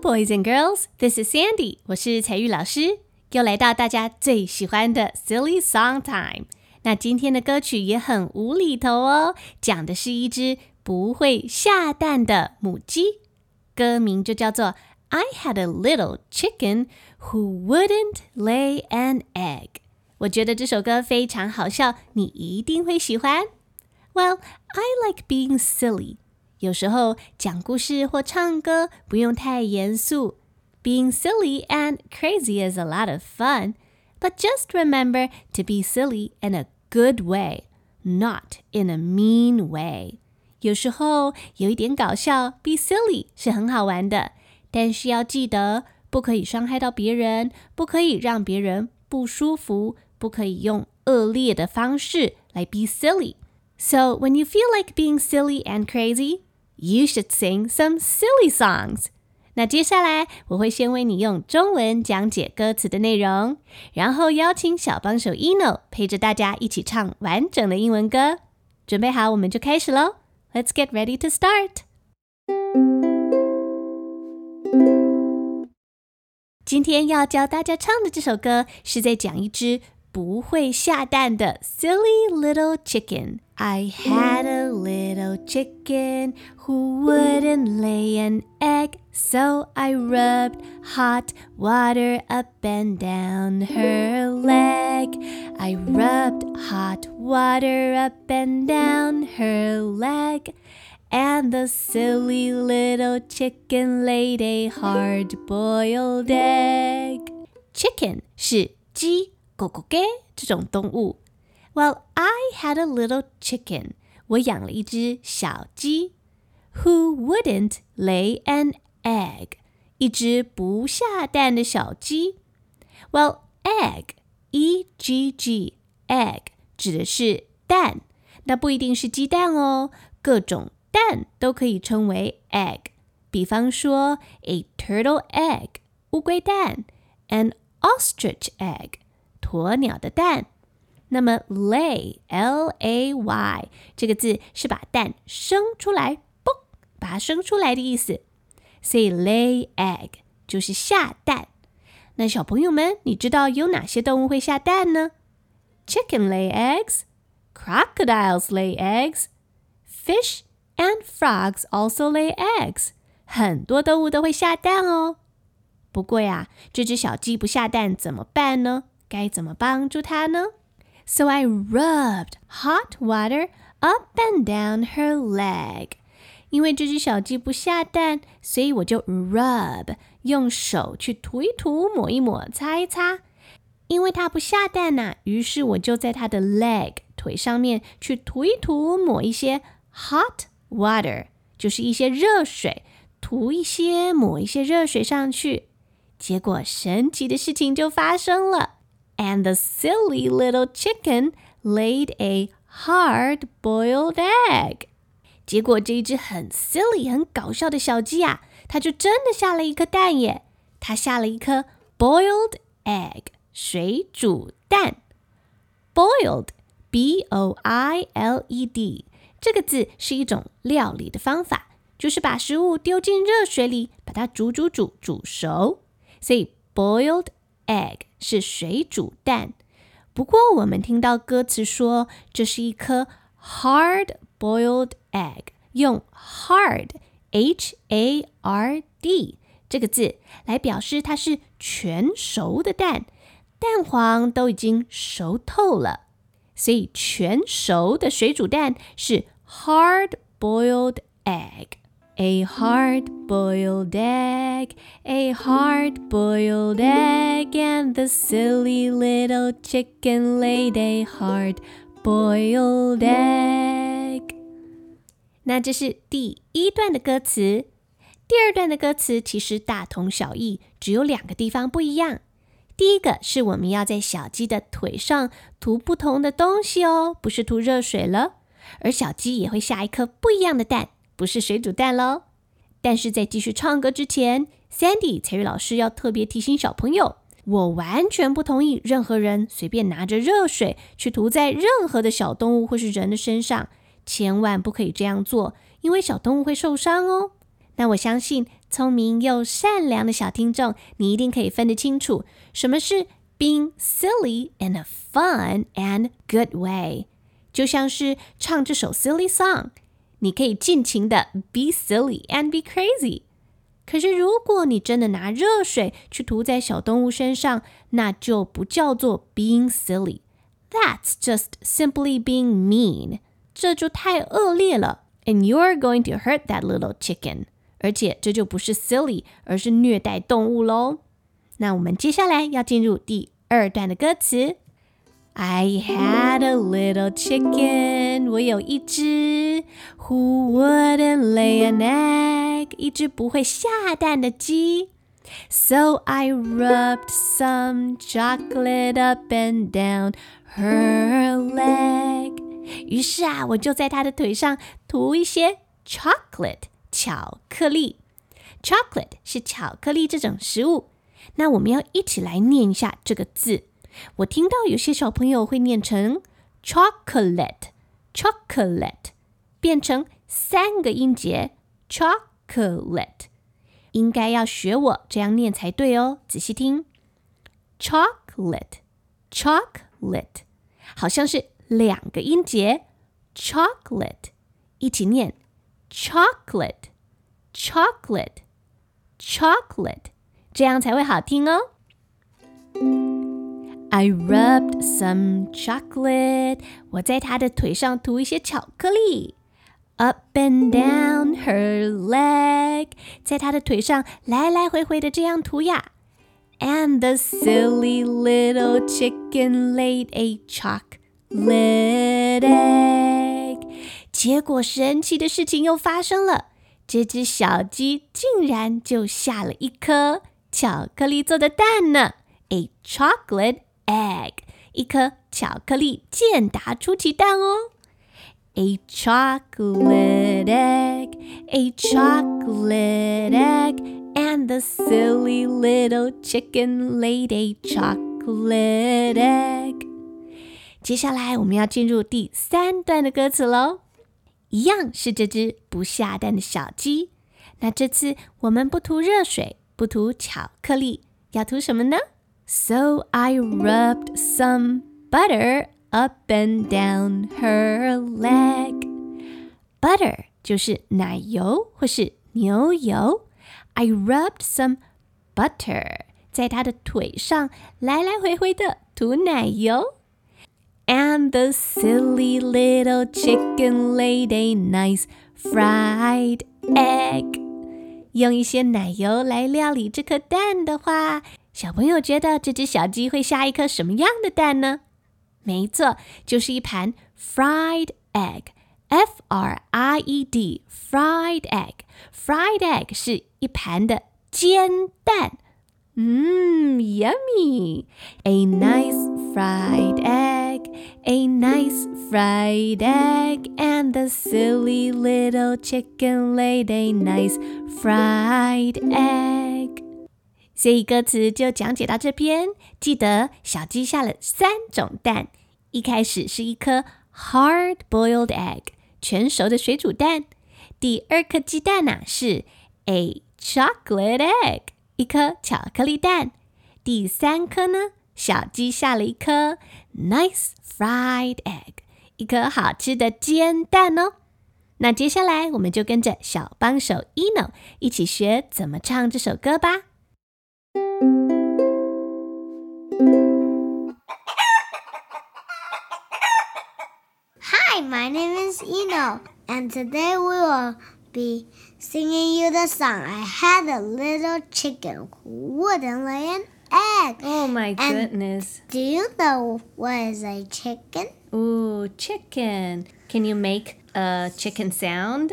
boys and girls, this is Sandy，我是采聿老师，又来到大家最喜欢的 Silly Song Time。那今天的歌曲也很无厘头哦，讲的是一只不会下蛋的母鸡，歌名就叫做 I Had a Little Chicken Who Wouldn't Lay an Egg。我觉得这首歌非常好笑，你一定会喜欢。Well, I like being silly. 有时候讲故事或唱歌不用太严肃。Being silly and crazy is a lot of fun, but just remember to be silly in a good way, not in a mean way. 有时候有一点搞笑，be silly 是很好玩的，但是要记得不可以伤害到别人，不可以让别人不舒服，不可以用恶劣的方式来 be silly. So when you feel like being silly and crazy, you should sing some silly songs. 那接下来我会先为你用中文讲解歌词的内容，然后邀请小帮手 Eno 陪着大家一起唱完整的英文歌。准备好，我们就开始喽！Let's get ready to start. 今天要教大家唱的这首歌是在讲一只不会下蛋的 silly little chicken。 I had a little chicken who wouldn't lay an egg, so I rubbed hot water up and down her leg. I rubbed hot water up and down her leg. And the silly little chicken laid a hard boiled egg. Chicken 是鸡。狗狗给这种动物。 Well, I had a little chicken. 我养了一只小鸡。Who wouldn't lay an egg? 一只不下蛋的小鸡。Well, egg, e-g-g, egg 指的是蛋，那不一定是鸡蛋哦，各种蛋都可以称为 egg。比方说，a turtle egg 乌龟蛋，an ostrich egg 鸵鸟的蛋， 那么 lay l a y 这个字是把蛋生出来，嘣，把它生出来的意思。所以 lay egg 就是下蛋。那小朋友们，你知道有哪些动物会下蛋呢？Chicken lay eggs, crocodiles lay eggs, fish and frogs also lay eggs。很多动物都会下蛋哦。不过呀，这只小鸡不下蛋怎么办呢？该怎么帮助它呢 ？So I rubbed hot water up and down her leg。因为这只小鸡不下蛋，所以我就 rub 用手去涂一涂、抹一抹、擦一擦。因为它不下蛋呐、啊，于是我就在它的 leg 腿上面去涂一涂、抹一些 hot water，就是一些热水，涂一些、抹一些热水上去。结果神奇的事情就发生了。 and the silly little chicken laid a hard boiled egg. 结果这一只很 silly、很搞笑的小鸡啊，它就真的下了一颗蛋耶！它下了一颗 boiled egg，水煮蛋。boiled，b o i l e d，这个字是一种料理的方法，就是把食物丢进热水里，把它煮煮煮煮熟。所以 boiled egg 是水煮蛋，不过我们听到歌词说这是一颗 hard boiled egg，用 hard h a r d 这个字来表示它是全熟的蛋，蛋黄都已经熟透了，所以全熟的水煮蛋是 hard boiled egg。A hard boiled egg, a hard boiled egg, and the silly little chicken laid a hard boiled egg. 那这是第一段的歌词，第二段的歌词其实大同小异，只有两个地方不一样。第一个是我们要在小鸡的腿上涂不同的东西哦，不是涂热水了，而小鸡也会下一颗不一样的蛋。不是水煮蛋喽。但是在继续唱歌之前，Sandy 彩玉老师要特别提醒小朋友，我完全不同意任何人随便拿着热水去涂在任何的小动物或是人的身上，千万不可以这样做，因为小动物会受伤哦。那我相信聪明又善良的小听众，你一定可以分得清楚什么是 being silly in a fun and good way。就像是唱这首 silly song，你可以尽情的 be silly and be crazy。可是如果你真的拿热水去涂在小动物身上，那就不叫做 being silly。That's just simply being mean。这就太恶劣了，and you're going to hurt that little chicken。而且这就不是 silly，而是虐待动物喽。那我们接下来要进入第二段的歌词。 I had a little chicken，我有一只 who wouldn't lay an egg，一只不会下蛋的鸡。So I rubbed some chocolate up and down her leg。于是啊，我就在它的腿上涂一些 chocolate 巧克力。chocolate 是巧克力这种食物。那我们要一起来念一下这个字。 我听到有些小朋友会念成 chocolate，chocolate 变成三个音节 chocolate，应该要学我这样念才对哦。仔细听，chocolate，chocolate，好像是两个音节 chocolate，一起念 chocolate，chocolate，chocolate，这样才会好听哦。I rubbed some chocolate，我在她的腿上涂一些巧克力。Up and down her leg，在她的腿上来来回回的这样涂呀。And the silly little chicken laid a chocolate egg。结果神奇的事情又发生了，这只小鸡竟然就下了一颗巧克力做的蛋呢，a chocolate。 egg，一颗巧克力健达出奇蛋哦。A chocolate egg, a chocolate egg, and the silly little chicken laid a chocolate egg. 接下来我们要进入第三段的歌词喽，一样是这只不下蛋的小鸡。那这次我们不涂热水，不涂巧克力，要涂什么呢 ？So I rubbed some butter up and down her leg. Butter 就是奶油或是牛油。I rubbed some butter 在她的腿上来来回回的涂奶油。And the silly little chicken laid a nice fried egg. 用一些奶油来料理这颗蛋的话， 小朋友觉得这只小鸡会下一颗什么样的蛋呢？没错，就是一盘 fried egg，F R I E D，fried egg，fried egg 是一盘的煎蛋。嗯，yummy！A nice fried egg，a nice fried egg，and the silly little chicken laid a nice fried egg。 所以歌词就讲解到这边。记得小鸡下了三种蛋，一开始是一颗 hard-boiled egg，全熟的水煮蛋。第二颗鸡蛋呢是 a chocolate egg，一颗巧克力蛋。第三颗呢，小鸡下了一颗 nice fried egg，一颗好吃的煎蛋哦。那接下来我们就跟着小帮手 Eno 一起学怎么唱这首歌吧。Hi, my name is Eno, and today we will be singing you the song. I had a little chicken who wouldn't lay an egg. Oh my And goodness. Do you know what is a chicken? Ooh, chicken. Can you make a chicken sound?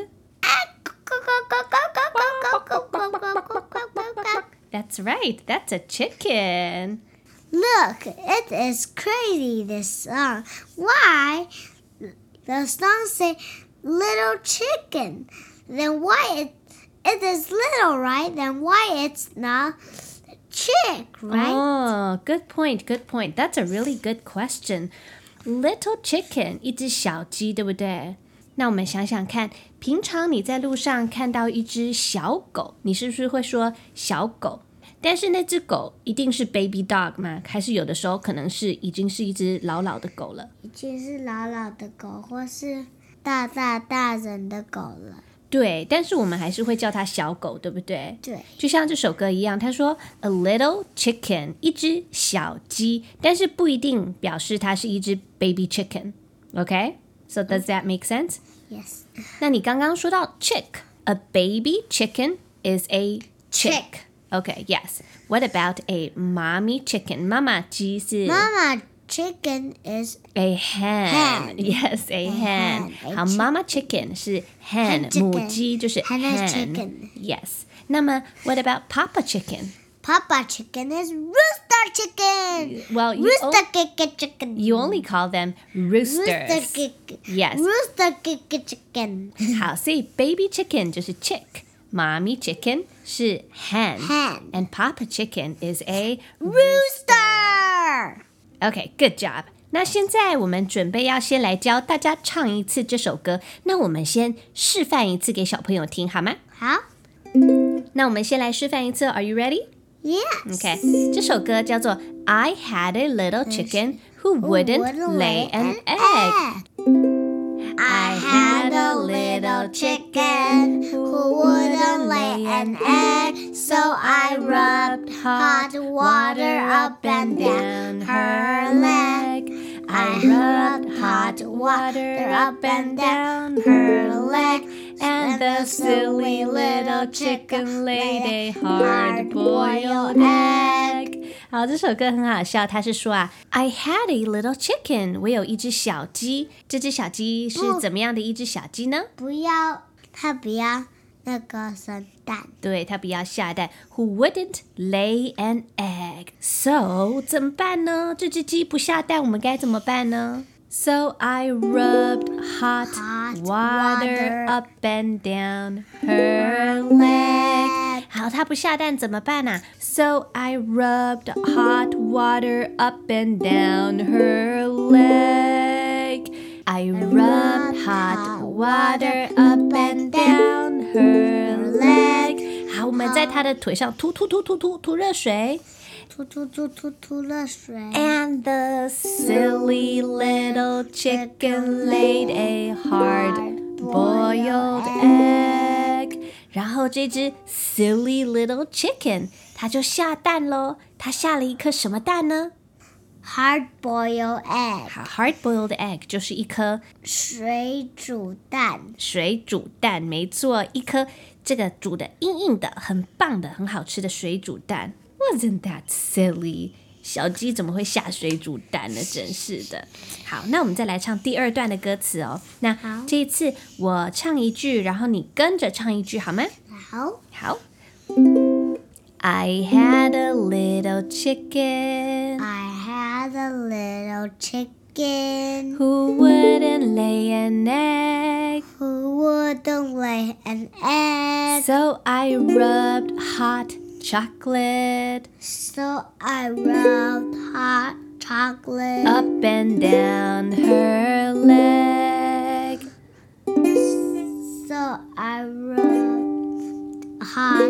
That's right. That's a chicken. Look, it is crazy this song. Why? The song say little chicken. Then why it it is little, right? Then why it's not chick, right? Oh, good point. Good point. That's a really good question. Little chicken, 一只小鸡，对不对？ 那我们想想看，平常你在路上看到一只小狗，你是不是会说小狗？但是那只狗一定是 baby dog 吗？还是有的时候可能是已经是一只老老的狗了？已经是老老的狗，或是大大大人的狗了。对，但是我们还是会叫它小狗，对不对？对，就像这首歌一样，他说 a little chicken，一只小鸡，但是不一定表示它是一只 baby chicken。OK，so does that make sense？ Yes. 那你刚刚说到 chick，a baby chicken is a chick。 Chick. Okay, yes. What about a mommy chicken? 妈妈鸡是 Mama chicken is a hen. Hen. Yes, a hen. hen, a 好， chick- 妈妈 chicken 是 hen， chicken 母鸡就是 Hen is hen. chicken. Yes. 那么 what about papa chicken? Papa chicken is rooster chicken. Well, you, Rooster o- kick chicken. you only call them roosters. Rooster kick. Yes. Rooster kick chicken. 好，所以 baby chicken 就是 chick，妈咪 chicken 是 hen。 Hen. And Papa Chicken is a Rooster. Okay, good job. 那现在我们准备要先来教大家唱一次这首歌。那我们先示范一次给小朋友听，好吗？好。那我们先来示范一次。Are you ready? Yes. Okay. 这首歌叫做 I had a little chicken who wouldn't lay an egg. I had a little chicken who wouldn't lay an egg, so I rubbed hot water up and down her leg. I rubbed hot water up and down her leg, And the silly little chicken laid a hard-boiled egg. 好，这首歌很好笑。它是说啊，I had a little chicken，我有一只小鸡。这只小鸡是不怎么样的一只小鸡呢？不要，他不要那个生蛋。对，它不要下蛋。Who wouldn't lay an egg? So 怎么办呢？这只鸡不下蛋，我们该怎么办呢 ？So I rubbed hot Hot water water up and down her leg. 好，它不下蛋怎么办呢、So I rubbed hot water up and down her leg. I rubbed hot water up and down her leg. 好，我们在它的腿上涂涂涂涂涂涂热水。 吐吐吐吐吐热水。 And the silly little chicken laid a hard boiled egg. 然后这只 silly little chicken 它就下蛋喽。它下了一颗什么蛋呢？ Hard boiled egg，好，hard boiled egg 就是一颗水煮蛋。水煮蛋，没错，一颗这个煮的硬硬的，很棒的，很好吃的水煮蛋。 Wasn't that silly？小鸡怎么会下水煮蛋呢？真是的。好，那我们再来唱第二段的歌词哦。那好这一次我唱一句，然后你跟着唱一句，好吗？好。好。I had a little chicken I had a little chicken who wouldn't lay an egg. who wouldn't lay an egg, So I rubbed hot chocolate so I rubbed hot chocolate up and down her leg. So I rubbed hot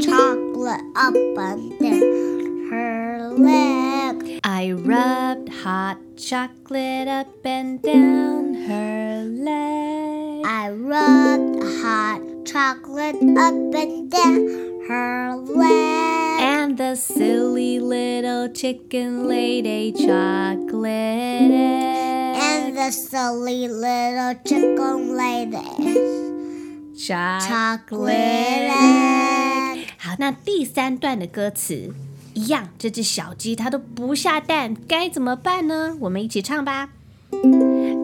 chocolate up and down her leg. I rubbed hot chocolate up and down her leg. I rubbed hot chocolate up and down her leg. And the silly little chicken laid a chocolate egg. And the silly little chicken laid a chocolate egg. 好，那第三段的歌词一样，这只小鸡它都不下蛋，该怎么办呢？我们一起唱吧。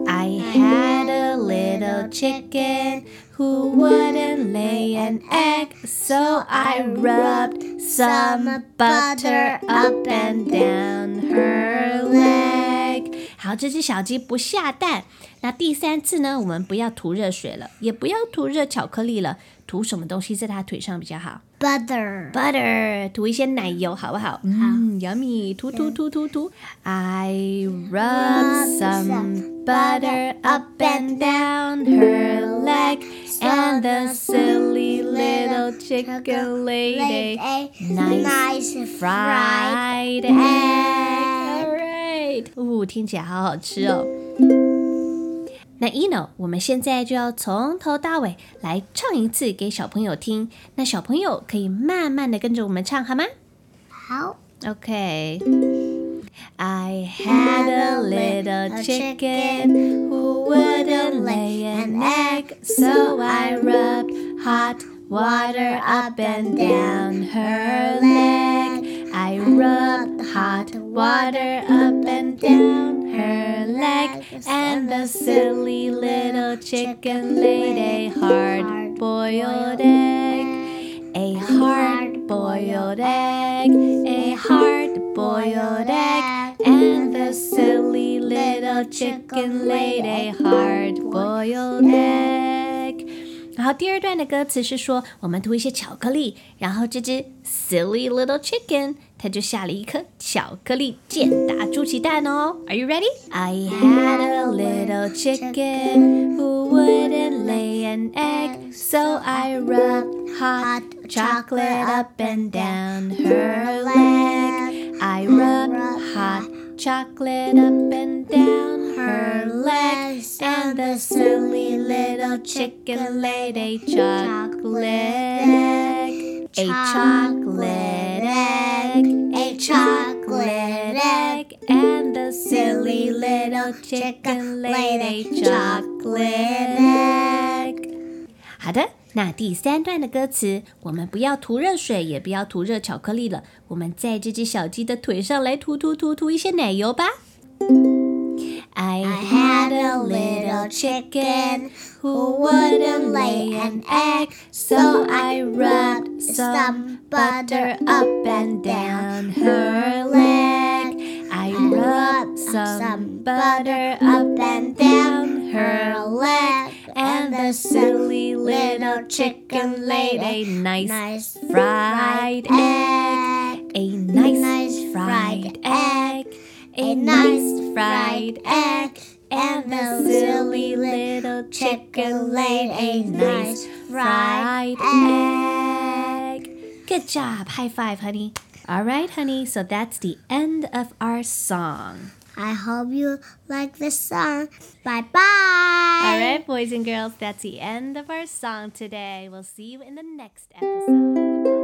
I had a little chicken Who wouldn't lay an egg, so I rubbed some butter up and down her leg. 好，这只小鸡不下蛋。那第三次呢？我们不要涂热水了，也不要涂热巧克力了，涂什么东西在它腿上比较好 butter. butter，涂一些奶油，好不好？嗯，yummy，涂涂涂涂涂。I rub some butter up and down her leg, and the silly little chicken laid a nice fried egg. All right，呜，听起来好好吃哦。 那 Eno，我们现在就要从头到尾来唱一次给小朋友听。那小朋友可以慢慢的跟着我们唱，好吗？好。 Okay. I had a little chicken who wouldn't lay an egg, so I rubbed hot water up and down her leg. I rubbed hot water up and down her leg, and the silly little chicken laid a hard boiled egg. A hard boiled egg, a hard boiled egg, and the silly little chicken laid a hard boiled egg. 然后第二段的歌词是说，我们涂一些巧克力，然后这只 silly little chicken 他就下了一颗巧克力健达出奇蛋哦。Are you ready? I had a little chicken who wouldn't lay an egg, so I rubbed hot chocolate up and down her leg. I rubbed hot chocolate up and down her leg, and the silly little chicken laid a chocolate egg. A chocolate egg. Chocolate egg, and the silly little chicken laid a chocolate egg. 好的，那第三段的歌词，我们不要涂热水，也不要涂热巧克力了，我们在这只小鸡的腿上来涂涂涂涂一些奶油吧。I had a little chicken who wouldn't lay an egg, so I rubbed some butter up and down her leg. I rubbed some butter up and down her leg, and the silly little chicken laid a nice, Nice fried egg. A nice, fried egg. A nice fried egg. And the silly little chicken laid a nice fried egg. Good job. High five, honey. All right, honey. So that's the end of our song. I hope you like this song. Bye bye. All right, boys and girls, that's the end of our song today. We'll see you in the next episode.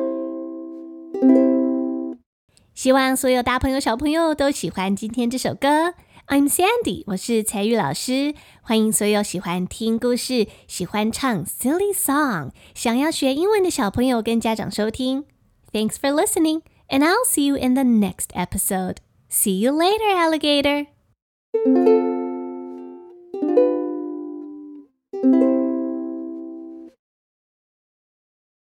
希望所有大朋友小朋友都喜欢今天这首歌。I'm Sandy，我是采聿老师，欢迎所有喜欢听故事、喜欢唱 silly song、想要学英文的小朋友跟家长收听。Thanks for listening, and I'll see you in the next episode. See you later, alligator.